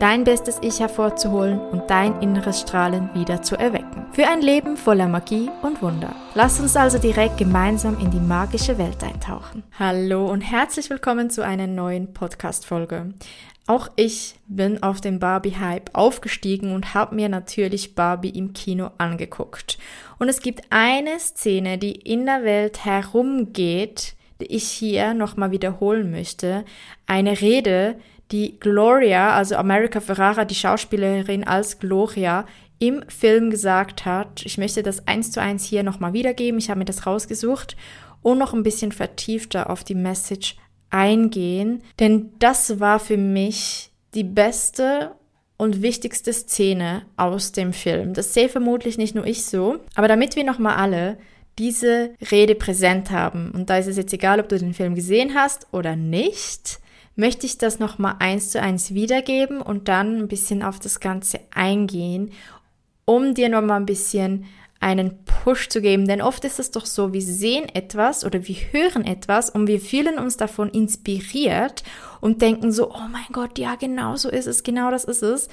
Dein bestes Ich hervorzuholen und dein inneres Strahlen wieder zu erwecken. Für ein Leben voller Magie und Wunder. Lass uns also direkt gemeinsam in die magische Welt eintauchen. Hallo und herzlich willkommen zu einer neuen Podcast-Folge. Auch ich bin auf den Barbie-Hype aufgestiegen und habe mir natürlich Barbie im Kino angeguckt. Und es gibt eine Szene, die in der Welt herumgeht, die ich hier nochmal wiederholen möchte. Eine Rede, die Gloria, also America Ferrara, die Schauspielerin als Gloria, im Film gesagt hat. Ich möchte das eins zu eins hier nochmal wiedergeben. Ich habe mir das rausgesucht und noch ein bisschen vertiefter auf die Message eingehen, denn das war für mich die beste und wichtigste Szene aus dem Film. Das sehe vermutlich nicht nur ich so, aber damit wir nochmal alle diese Rede präsent haben, und da ist es jetzt egal, ob du den Film gesehen hast oder nicht, möchte ich das nochmal eins zu eins wiedergeben und dann ein bisschen auf das Ganze eingehen, um dir nochmal ein bisschen einen Push zu geben. Denn oft ist es doch so, wir sehen etwas oder wir hören etwas und wir fühlen uns davon inspiriert und denken so, oh mein Gott, ja, genau so ist es, genau das ist es.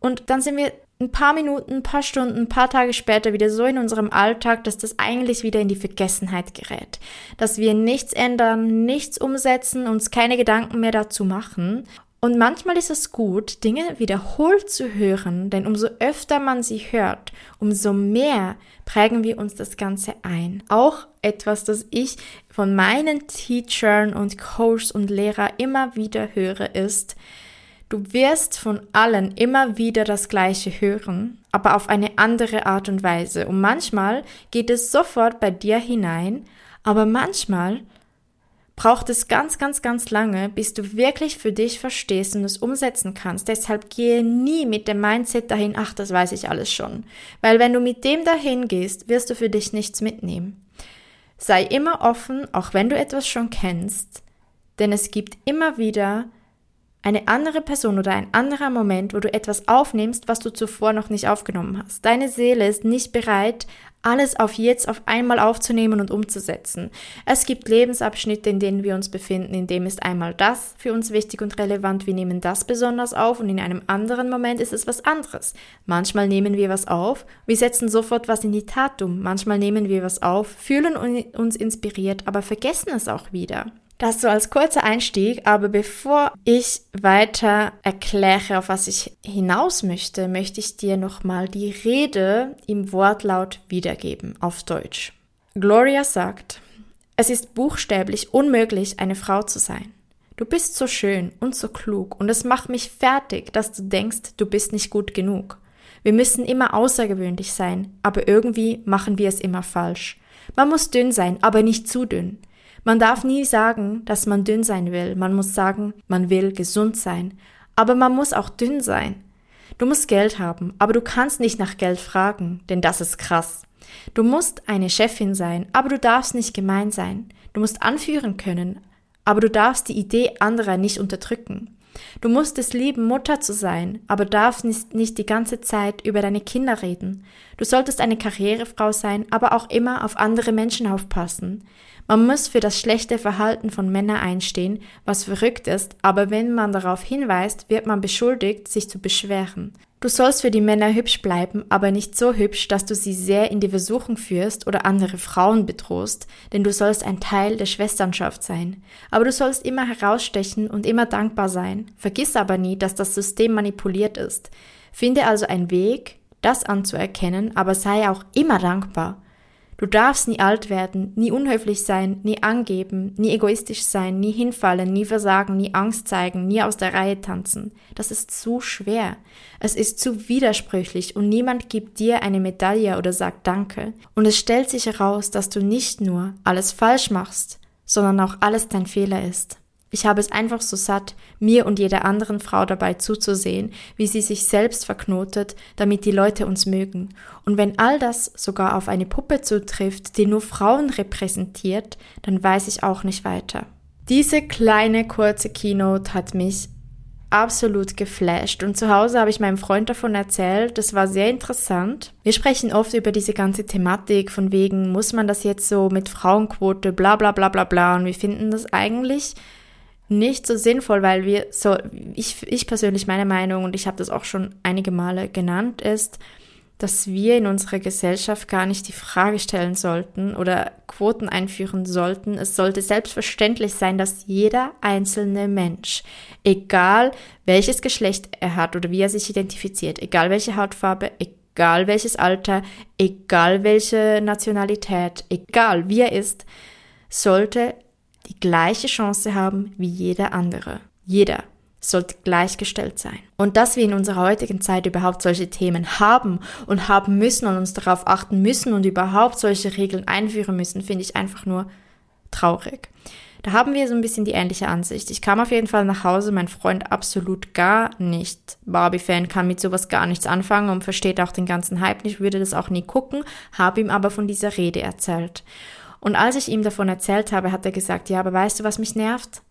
Und dann sind wir ein paar Minuten, ein paar Stunden, ein paar Tage später wieder so in unserem Alltag, dass das eigentlich wieder in die Vergessenheit gerät. Dass wir nichts ändern, nichts umsetzen, uns keine Gedanken mehr dazu machen. Und manchmal ist es gut, Dinge wiederholt zu hören, denn umso öfter man sie hört, umso mehr prägen wir uns das Ganze ein. Auch etwas, das ich von meinen Teachern und Coaches und Lehrer immer wieder höre, ist, Du wirst von allen immer wieder das Gleiche hören, aber auf eine andere Art und Weise. Und manchmal geht es sofort bei dir hinein, aber manchmal braucht es ganz, ganz, ganz lange, bis du wirklich für dich verstehst und es umsetzen kannst. Deshalb gehe nie mit dem Mindset dahin, ach, das weiß ich alles schon. Weil wenn du mit dem dahin gehst, wirst du für dich nichts mitnehmen. Sei immer offen, auch wenn du etwas schon kennst, denn es gibt immer wieder eine andere Person oder ein anderer Moment, wo du etwas aufnimmst, was du zuvor noch nicht aufgenommen hast. Deine Seele ist nicht bereit, alles auf jetzt auf einmal aufzunehmen und umzusetzen. Es gibt Lebensabschnitte, in denen wir uns befinden, in dem ist einmal das für uns wichtig und relevant, wir nehmen das besonders auf und in einem anderen Moment ist es was anderes. Manchmal nehmen wir was auf, wir setzen sofort was in die Tat um, manchmal nehmen wir was auf, fühlen uns inspiriert, aber vergessen es auch wieder. Das so als kurzer Einstieg, aber bevor ich weiter erkläre, auf was ich hinaus möchte, möchte ich dir nochmal die Rede im Wortlaut wiedergeben auf Deutsch. Gloria sagt, es ist buchstäblich unmöglich, eine Frau zu sein. Du bist so schön und so klug und es macht mich fertig, dass du denkst, du bist nicht gut genug. Wir müssen immer außergewöhnlich sein, aber irgendwie machen wir es immer falsch. Man muss dünn sein, aber nicht zu dünn. Man darf nie sagen, dass man dünn sein will. Man muss sagen, man will gesund sein. Aber man muss auch dünn sein. Du musst Geld haben, aber du kannst nicht nach Geld fragen, denn das ist krass. Du musst eine Chefin sein, aber du darfst nicht gemein sein. Du musst anführen können, aber du darfst die Idee anderer nicht unterdrücken. Du musst es lieben, Mutter zu sein, aber darfst nicht die ganze Zeit über deine Kinder reden. Du solltest eine Karrierefrau sein, aber auch immer auf andere Menschen aufpassen. Man muss für das schlechte Verhalten von Männern einstehen, was verrückt ist, aber wenn man darauf hinweist, wird man beschuldigt, sich zu beschweren. Du sollst für die Männer hübsch bleiben, aber nicht so hübsch, dass du sie sehr in die Versuchung führst oder andere Frauen bedrohst, denn du sollst ein Teil der Schwesternschaft sein. Aber du sollst immer herausstechen und immer dankbar sein. Vergiss aber nie, dass das System manipuliert ist. Finde also einen Weg, das anzuerkennen, aber sei auch immer dankbar. Du darfst nie alt werden, nie unhöflich sein, nie angeben, nie egoistisch sein, nie hinfallen, nie versagen, nie Angst zeigen, nie aus der Reihe tanzen. Das ist zu schwer. Es ist zu widersprüchlich und niemand gibt dir eine Medaille oder sagt Danke. Und es stellt sich heraus, dass du nicht nur alles falsch machst, sondern auch alles dein Fehler ist. Ich habe es einfach so satt, mir und jeder anderen Frau dabei zuzusehen, wie sie sich selbst verknotet, damit die Leute uns mögen. Und wenn all das sogar auf eine Puppe zutrifft, die nur Frauen repräsentiert, dann weiß ich auch nicht weiter. Diese kleine kurze Keynote hat mich absolut geflasht. Und zu Hause habe ich meinem Freund davon erzählt. Das war sehr interessant. Wir sprechen oft über diese ganze Thematik von wegen, muss man das jetzt so mit Frauenquote, bla bla bla bla bla. Und wir finden das eigentlich nicht so sinnvoll, weil wir so, ich, ich persönlich meine Meinung, und ich habe das auch schon einige Male genannt, ist, dass wir in unserer Gesellschaft gar nicht die Frage stellen sollten oder Quoten einführen sollten. Es sollte selbstverständlich sein, dass jeder einzelne Mensch, egal welches Geschlecht er hat oder wie er sich identifiziert, egal welche Hautfarbe, egal welches Alter, egal welche Nationalität, egal wie er ist, sollte die gleiche Chance haben wie jeder andere. Jeder sollte gleichgestellt sein. Und dass wir in unserer heutigen Zeit überhaupt solche Themen haben und haben müssen und uns darauf achten müssen und überhaupt solche Regeln einführen müssen, finde ich einfach nur traurig. Da haben wir so ein bisschen die ähnliche Ansicht. Ich kam auf jeden Fall nach Hause, mein Freund absolut gar nicht Barbie-Fan, kann mit sowas gar nichts anfangen und versteht auch den ganzen Hype nicht, würde das auch nie gucken, habe ihm aber von dieser Rede erzählt. Und als ich ihm davon erzählt habe, hat er gesagt, ja, aber weißt du, was mich nervt?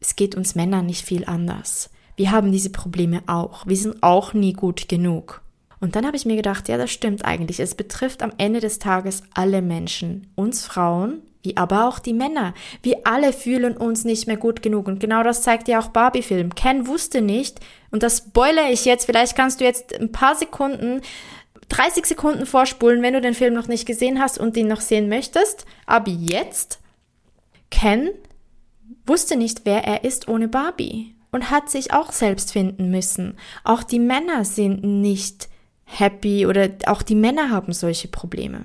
es geht uns Männern nicht viel anders. Wir haben diese Probleme auch. Wir sind auch nie gut genug. Und dann habe ich mir gedacht, ja, das stimmt eigentlich. Es betrifft am Ende des Tages alle Menschen. Uns Frauen, wie aber auch die Männer. Wir alle fühlen uns nicht mehr gut genug. Und genau das zeigt ja auch Barbie-Film. Ken wusste nicht, und das spoilere ich jetzt, vielleicht kannst du jetzt ein paar Sekunden 30 Sekunden vorspulen, wenn du den Film noch nicht gesehen hast und ihn noch sehen möchtest. Aber jetzt, Ken wusste nicht, wer er ist ohne Barbie und hat sich auch selbst finden müssen. Auch die Männer sind nicht happy oder auch die Männer haben solche Probleme.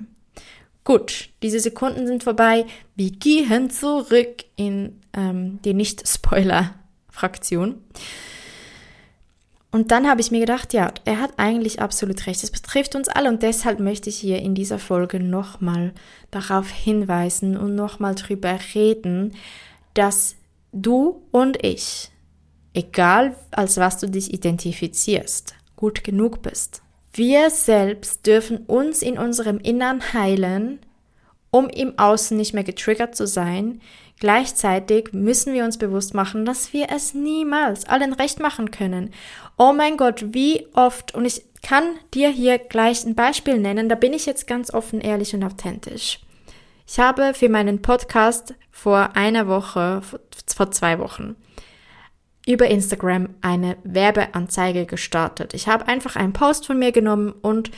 Gut, diese Sekunden sind vorbei. Wir gehen zurück in ähm, die Nicht-Spoiler-Fraktion. Und dann habe ich mir gedacht, ja, er hat eigentlich absolut recht. Es betrifft uns alle und deshalb möchte ich hier in dieser Folge nochmal darauf hinweisen und nochmal drüber reden, dass du und ich, egal als was du dich identifizierst, gut genug bist. Wir selbst dürfen uns in unserem Innern heilen, um im Außen nicht mehr getriggert zu sein. Gleichzeitig müssen wir uns bewusst machen, dass wir es niemals allen recht machen können. Oh mein Gott, wie oft, und ich kann dir hier gleich ein Beispiel nennen, da bin ich jetzt ganz offen, ehrlich und authentisch. Ich habe für meinen Podcast vor einer Woche, vor zwei Wochen, über Instagram eine Werbeanzeige gestartet. Ich habe einfach einen Post von mir genommen und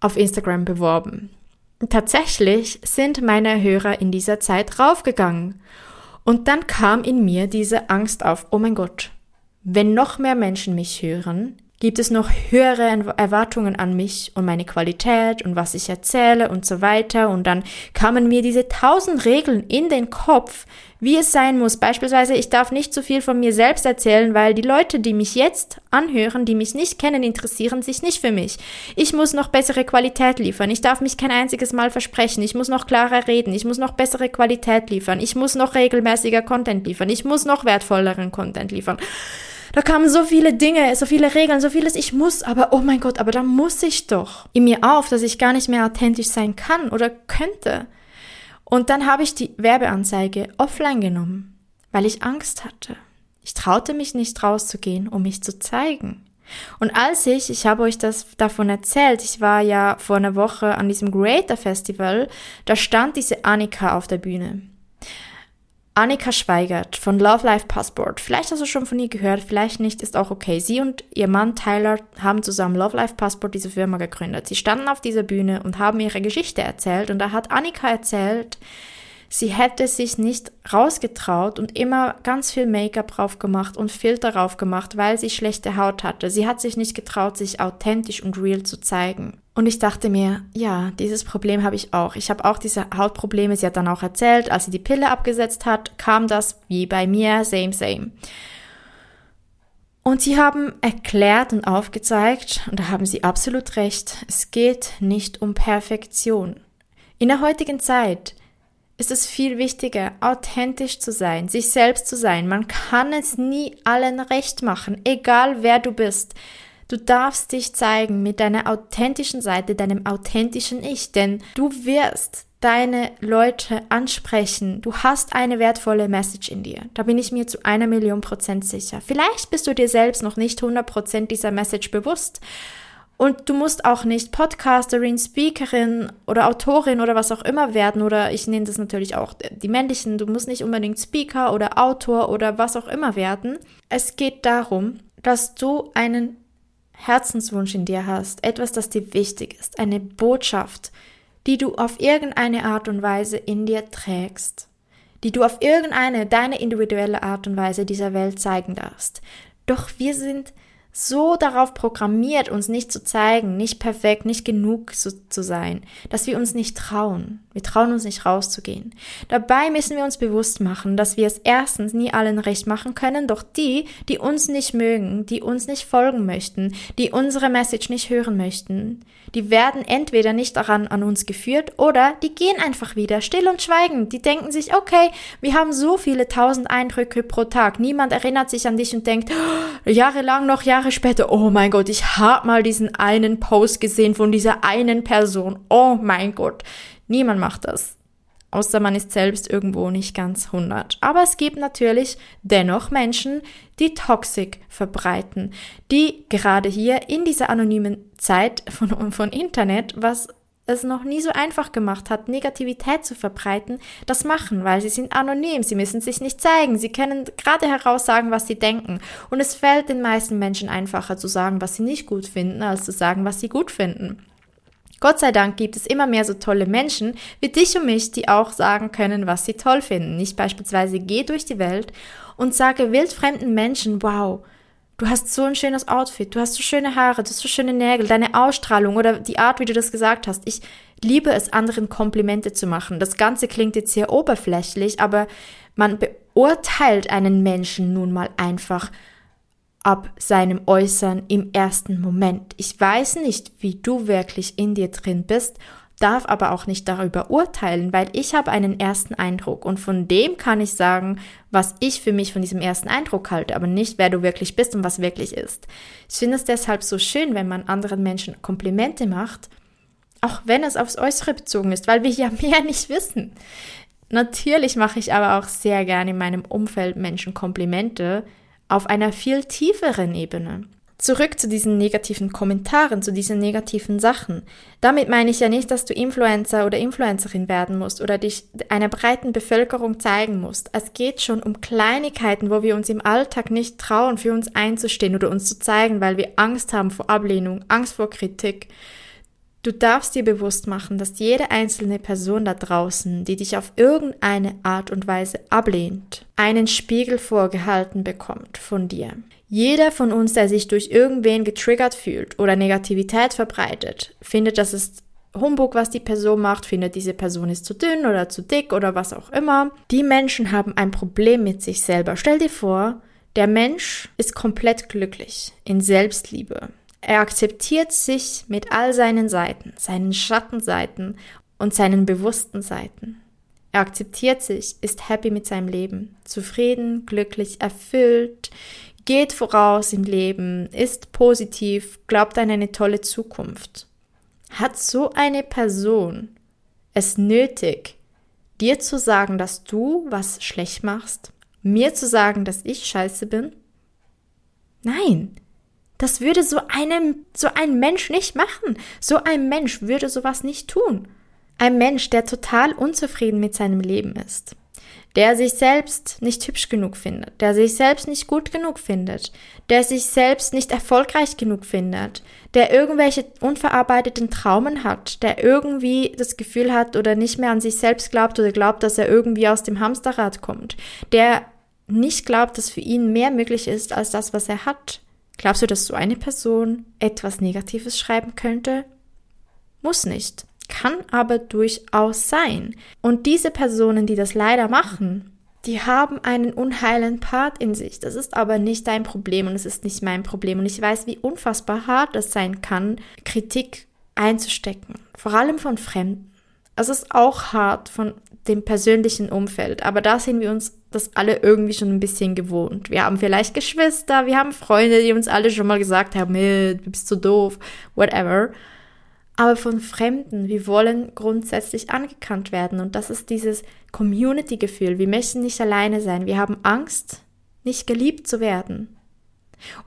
auf Instagram beworben. Tatsächlich sind meine Hörer in dieser Zeit raufgegangen. Und dann kam in mir diese Angst auf, oh mein Gott, wenn noch mehr Menschen mich hören, Gibt es noch höhere Erwartungen an mich und meine Qualität und was ich erzähle und so weiter? Und dann kamen mir diese tausend Regeln in den Kopf, wie es sein muss. Beispielsweise, ich darf nicht zu viel von mir selbst erzählen, weil die Leute, die mich jetzt anhören, die mich nicht kennen, interessieren sich nicht für mich. Ich muss noch bessere Qualität liefern. Ich darf mich kein einziges Mal versprechen. Ich muss noch klarer reden. Ich muss noch bessere Qualität liefern. Ich muss noch regelmäßiger Content liefern. Ich muss noch wertvolleren Content liefern. Da kamen so viele Dinge, so viele Regeln, so vieles. Ich muss, aber oh mein Gott, aber da muss ich doch in mir auf, dass ich gar nicht mehr authentisch sein kann oder könnte. Und dann habe ich die Werbeanzeige offline genommen, weil ich Angst hatte. Ich traute mich nicht rauszugehen, um mich zu zeigen. Und als ich, ich habe euch das davon erzählt, ich war ja vor einer Woche an diesem Creator Festival, da stand diese Annika auf der Bühne. Annika Schweigert von Love Life Passport. Vielleicht hast du schon von ihr gehört, vielleicht nicht, ist auch okay. Sie und ihr Mann Tyler haben zusammen Love Life Passport diese Firma gegründet. Sie standen auf dieser Bühne und haben ihre Geschichte erzählt und da hat Annika erzählt, sie hätte sich nicht rausgetraut und immer ganz viel Make-up drauf gemacht und Filter drauf gemacht, weil sie schlechte Haut hatte. Sie hat sich nicht getraut, sich authentisch und real zu zeigen. Und ich dachte mir, ja, dieses Problem habe ich auch. Ich habe auch diese Hautprobleme. Sie hat dann auch erzählt, als sie die Pille abgesetzt hat, kam das wie bei mir, same, same. Und sie haben erklärt und aufgezeigt, und da haben sie absolut recht, es geht nicht um Perfektion. In der heutigen Zeit ist es viel wichtiger, authentisch zu sein, sich selbst zu sein. Man kann es nie allen recht machen, egal wer du bist. Du darfst dich zeigen mit deiner authentischen Seite, deinem authentischen Ich, denn du wirst deine Leute ansprechen. Du hast eine wertvolle Message in dir. Da bin ich mir zu einer Million Prozent sicher. Vielleicht bist du dir selbst noch nicht 100 Prozent dieser Message bewusst. Und du musst auch nicht Podcasterin, Speakerin oder Autorin oder was auch immer werden. Oder ich nenne das natürlich auch die männlichen. Du musst nicht unbedingt Speaker oder Autor oder was auch immer werden. Es geht darum, dass du einen Herzenswunsch in dir hast, etwas, das dir wichtig ist, eine Botschaft, die du auf irgendeine Art und Weise in dir trägst, die du auf irgendeine, deine individuelle Art und Weise dieser Welt zeigen darfst. Doch wir sind so darauf programmiert, uns nicht zu zeigen, nicht perfekt, nicht genug zu, zu, sein, dass wir uns nicht trauen. Wir trauen uns nicht rauszugehen. Dabei müssen wir uns bewusst machen, dass wir es erstens nie allen recht machen können, doch die, die uns nicht mögen, die uns nicht folgen möchten, die unsere Message nicht hören möchten, die werden entweder nicht daran an uns geführt oder die gehen einfach wieder still und schweigend. Die denken sich, okay, wir haben so viele tausend Eindrücke pro Tag. Niemand erinnert sich an dich und denkt, oh, jahrelang noch Jahre später, oh mein Gott, ich habe mal diesen einen Post gesehen von dieser einen Person. Oh mein Gott. Niemand macht das. Außer man ist selbst irgendwo nicht ganz 100. Aber es gibt natürlich dennoch Menschen, die Toxik verbreiten, die gerade hier in dieser anonymen Zeit von, von Internet, was es noch nie so einfach gemacht hat, Negativität zu verbreiten, das machen, weil sie sind anonym, sie müssen sich nicht zeigen, sie können gerade heraus sagen, was sie denken. Und es fällt den meisten Menschen einfacher zu sagen, was sie nicht gut finden, als zu sagen, was sie gut finden. Gott sei Dank gibt es immer mehr so tolle Menschen wie dich und mich, die auch sagen können, was sie toll finden. Ich beispielsweise gehe durch die Welt und sage wildfremden Menschen, wow, du hast so ein schönes Outfit, du hast so schöne Haare, du hast so schöne Nägel, deine Ausstrahlung oder die Art, wie du das gesagt hast. Ich liebe es, anderen Komplimente zu machen. Das Ganze klingt jetzt sehr oberflächlich, aber man beurteilt einen Menschen nun mal einfach ab seinem Äußern im ersten Moment. Ich weiß nicht, wie du wirklich in dir drin bist, darf aber auch nicht darüber urteilen, weil ich habe einen ersten Eindruck und von dem kann ich sagen, was ich für mich von diesem ersten Eindruck halte, aber nicht, wer du wirklich bist und was wirklich ist. Ich finde es deshalb so schön, wenn man anderen Menschen Komplimente macht, auch wenn es aufs Äußere bezogen ist, weil wir ja mehr nicht wissen. Natürlich mache ich aber auch sehr gerne in meinem Umfeld Menschen Komplimente, auf einer viel tieferen Ebene. Zurück zu diesen negativen Kommentaren, zu diesen negativen Sachen. Damit meine ich ja nicht, dass du Influencer oder Influencerin werden musst oder dich einer breiten Bevölkerung zeigen musst. Es geht schon um Kleinigkeiten, wo wir uns im Alltag nicht trauen, für uns einzustehen oder uns zu zeigen, weil wir Angst haben vor Ablehnung, Angst vor Kritik. Du darfst dir bewusst machen, dass jede einzelne Person da draußen, die dich auf irgendeine Art und Weise ablehnt, einen Spiegel vorgehalten bekommt von dir. Jeder von uns, der sich durch irgendwen getriggert fühlt oder Negativität verbreitet, findet, dass es Humbug, was die Person macht, findet, diese Person ist zu dünn oder zu dick oder was auch immer. Die Menschen haben ein Problem mit sich selber. Stell dir vor, der Mensch ist komplett glücklich in Selbstliebe. Er akzeptiert sich mit all seinen Seiten, seinen Schattenseiten und seinen bewussten Seiten. Er akzeptiert sich, ist happy mit seinem Leben, zufrieden, glücklich, erfüllt, geht voraus im Leben, ist positiv, glaubt an eine tolle Zukunft. Hat so eine Person es nötig, dir zu sagen, dass du was schlecht machst? Mir zu sagen, dass ich scheiße bin? Nein, das würde so einem, so ein Mensch nicht machen. So ein Mensch würde sowas nicht tun. Ein Mensch, der total unzufrieden mit seinem Leben ist. Der sich selbst nicht hübsch genug findet, der sich selbst nicht gut genug findet, der sich selbst nicht erfolgreich genug findet, der irgendwelche unverarbeiteten Traumen hat, der irgendwie das Gefühl hat oder nicht mehr an sich selbst glaubt oder glaubt, dass er irgendwie aus dem Hamsterrad kommt, der nicht glaubt, dass für ihn mehr möglich ist als das, was er hat, Glaubst du, dass so eine Person etwas Negatives schreiben könnte? Muss nicht, kann aber durchaus sein. Und diese Personen, die das leider machen, die haben einen unheilen Part in sich. Das ist aber nicht dein Problem und es ist nicht mein Problem. Und ich weiß, wie unfassbar hart es sein kann, Kritik einzustecken. Vor allem von Fremden. Es ist auch hart von dem persönlichen Umfeld, aber da sind wir uns das alle irgendwie schon ein bisschen gewohnt. Wir haben vielleicht Geschwister, wir haben Freunde, die uns alle schon mal gesagt haben, hey, du bist so doof, whatever. Aber von Fremden, wir wollen grundsätzlich angekannt werden und das ist dieses Community-Gefühl. Wir möchten nicht alleine sein. Wir haben Angst, nicht geliebt zu werden.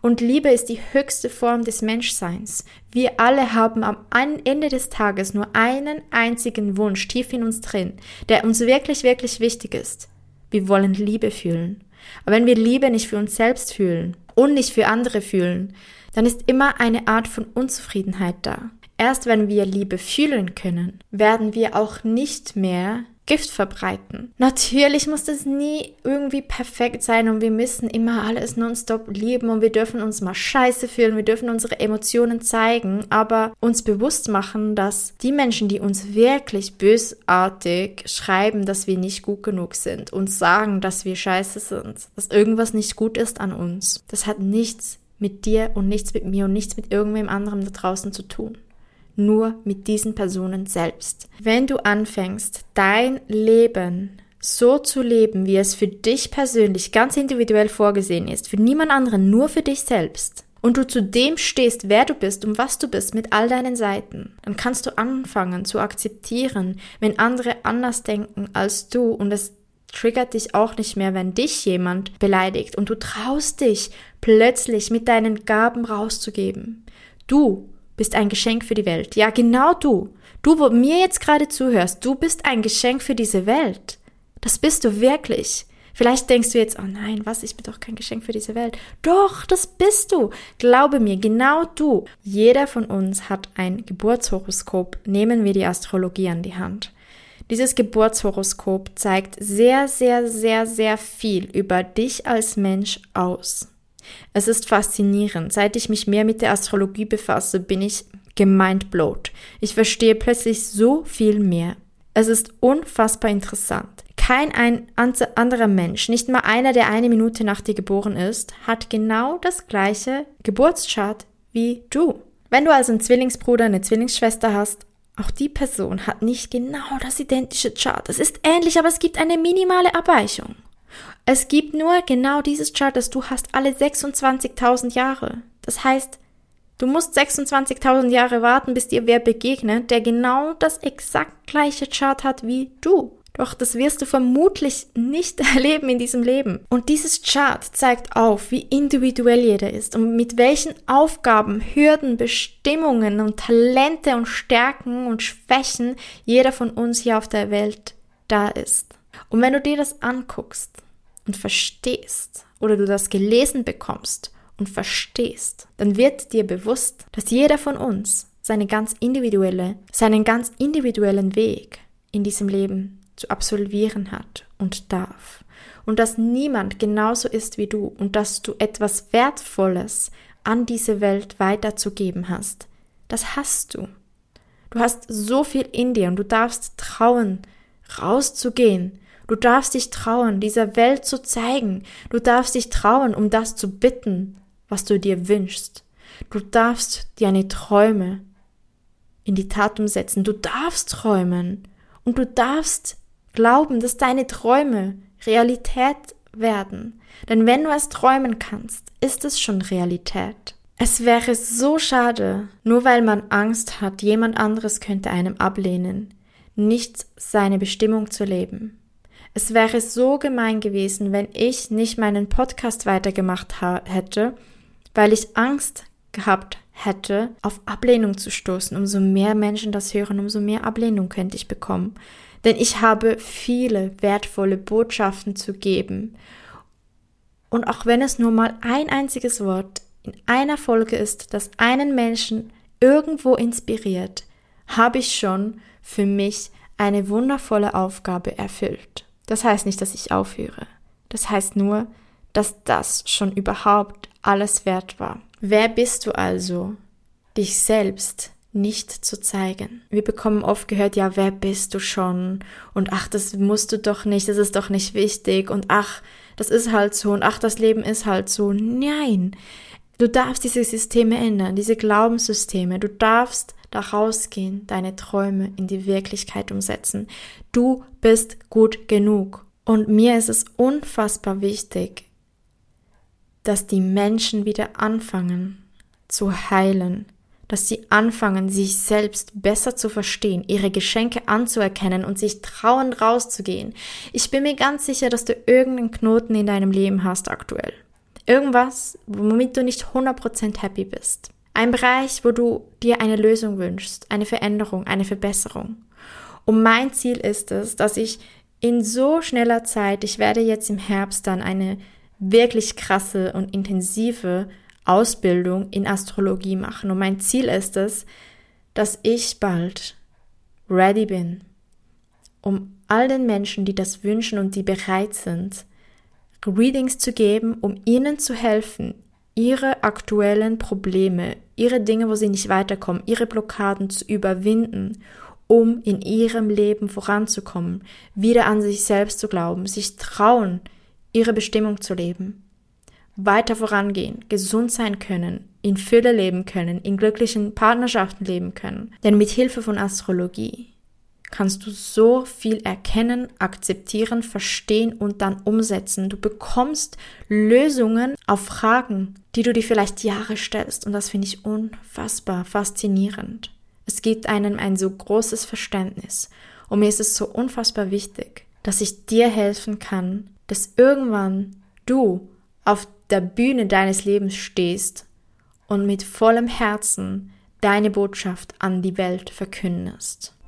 Und Liebe ist die höchste Form des Menschseins. Wir alle haben am Ende des Tages nur einen einzigen Wunsch tief in uns drin, der uns wirklich, wirklich wichtig ist. Wir wollen Liebe fühlen. Aber wenn wir Liebe nicht für uns selbst fühlen und nicht für andere fühlen, dann ist immer eine Art von Unzufriedenheit da. Erst wenn wir Liebe fühlen können, werden wir auch nicht mehr Gift verbreiten. Natürlich muss das nie irgendwie perfekt sein und wir müssen immer alles nonstop lieben und wir dürfen uns mal scheiße fühlen, wir dürfen unsere Emotionen zeigen, aber uns bewusst machen, dass die Menschen, die uns wirklich bösartig schreiben, dass wir nicht gut genug sind, uns sagen, dass wir scheiße sind, dass irgendwas nicht gut ist an uns, das hat nichts mit dir und nichts mit mir und nichts mit irgendwem anderem da draußen zu tun nur mit diesen Personen selbst. Wenn du anfängst, dein Leben so zu leben, wie es für dich persönlich ganz individuell vorgesehen ist, für niemand anderen, nur für dich selbst, und du zu dem stehst, wer du bist und was du bist mit all deinen Seiten, dann kannst du anfangen zu akzeptieren, wenn andere anders denken als du und es triggert dich auch nicht mehr, wenn dich jemand beleidigt und du traust dich plötzlich mit deinen Gaben rauszugeben. Du bist ein Geschenk für die Welt. Ja, genau du. Du, wo mir jetzt gerade zuhörst, du bist ein Geschenk für diese Welt. Das bist du wirklich. Vielleicht denkst du jetzt, oh nein, was, ich bin doch kein Geschenk für diese Welt. Doch, das bist du. Glaube mir, genau du. Jeder von uns hat ein Geburtshoroskop. Nehmen wir die Astrologie an die Hand. Dieses Geburtshoroskop zeigt sehr, sehr, sehr, sehr viel über dich als Mensch aus. Es ist faszinierend. Seit ich mich mehr mit der Astrologie befasse, bin ich gemindblowt. Ich verstehe plötzlich so viel mehr. Es ist unfassbar interessant. Kein ein anderer Mensch, nicht mal einer, der eine Minute nach dir geboren ist, hat genau das gleiche Geburtschart wie du. Wenn du also einen Zwillingsbruder, eine Zwillingsschwester hast, auch die Person hat nicht genau das identische Chart. Es ist ähnlich, aber es gibt eine minimale Abweichung. Es gibt nur genau dieses Chart, das du hast alle 26.000 Jahre. Das heißt, du musst 26.000 Jahre warten, bis dir wer begegnet, der genau das exakt gleiche Chart hat wie du. Doch das wirst du vermutlich nicht erleben in diesem Leben. Und dieses Chart zeigt auf, wie individuell jeder ist und mit welchen Aufgaben, Hürden, Bestimmungen und Talente und Stärken und Schwächen jeder von uns hier auf der Welt da ist. Und wenn du dir das anguckst und verstehst oder du das gelesen bekommst und verstehst, dann wird dir bewusst, dass jeder von uns seine ganz individuelle, seinen ganz individuellen Weg in diesem Leben zu absolvieren hat und darf. Und dass niemand genauso ist wie du und dass du etwas Wertvolles an diese Welt weiterzugeben hast. Das hast du. Du hast so viel in dir und du darfst trauen, rauszugehen Du darfst dich trauen, dieser Welt zu zeigen. Du darfst dich trauen, um das zu bitten, was du dir wünschst. Du darfst deine Träume in die Tat umsetzen. Du darfst träumen. Und du darfst glauben, dass deine Träume Realität werden. Denn wenn du es träumen kannst, ist es schon Realität. Es wäre so schade, nur weil man Angst hat, jemand anderes könnte einem ablehnen, nicht seine Bestimmung zu leben. Es wäre so gemein gewesen, wenn ich nicht meinen Podcast weitergemacht hätte, weil ich Angst gehabt hätte, auf Ablehnung zu stoßen. Umso mehr Menschen das hören, umso mehr Ablehnung könnte ich bekommen. Denn ich habe viele wertvolle Botschaften zu geben. Und auch wenn es nur mal ein einziges Wort in einer Folge ist, das einen Menschen irgendwo inspiriert, habe ich schon für mich eine wundervolle Aufgabe erfüllt. Das heißt nicht, dass ich aufhöre. Das heißt nur, dass das schon überhaupt alles wert war. Wer bist du also, dich selbst nicht zu zeigen? Wir bekommen oft gehört, ja, wer bist du schon? Und ach, das musst du doch nicht, das ist doch nicht wichtig. Und ach, das ist halt so. Und ach, das Leben ist halt so. Nein. Du darfst diese Systeme ändern, diese Glaubenssysteme. Du darfst da rausgehen, deine Träume in die Wirklichkeit umsetzen. Du bist gut genug. Und mir ist es unfassbar wichtig, dass die Menschen wieder anfangen zu heilen, dass sie anfangen, sich selbst besser zu verstehen, ihre Geschenke anzuerkennen und sich trauen, rauszugehen. Ich bin mir ganz sicher, dass du irgendeinen Knoten in deinem Leben hast aktuell. Irgendwas, womit du nicht 100% happy bist. Ein Bereich, wo du dir eine Lösung wünschst, eine Veränderung, eine Verbesserung. Und mein Ziel ist es, dass ich in so schneller Zeit, ich werde jetzt im Herbst dann eine wirklich krasse und intensive Ausbildung in Astrologie machen. Und mein Ziel ist es, dass ich bald ready bin, um all den Menschen, die das wünschen und die bereit sind, Readings zu geben, um ihnen zu helfen, ihre aktuellen Probleme, ihre Dinge, wo sie nicht weiterkommen, ihre Blockaden zu überwinden, um in ihrem Leben voranzukommen, wieder an sich selbst zu glauben, sich trauen, ihre Bestimmung zu leben, weiter vorangehen, gesund sein können, in Fülle leben können, in glücklichen Partnerschaften leben können. Denn mit Hilfe von Astrologie kannst du so viel erkennen, akzeptieren, verstehen und dann umsetzen. Du bekommst Lösungen auf Fragen, die du dir vielleicht Jahre stellst. Und das finde ich unfassbar faszinierend. Es gibt einem ein so großes Verständnis. Und mir ist es so unfassbar wichtig, dass ich dir helfen kann, dass irgendwann du auf der Bühne deines Lebens stehst und mit vollem Herzen deine Botschaft an die Welt verkündest.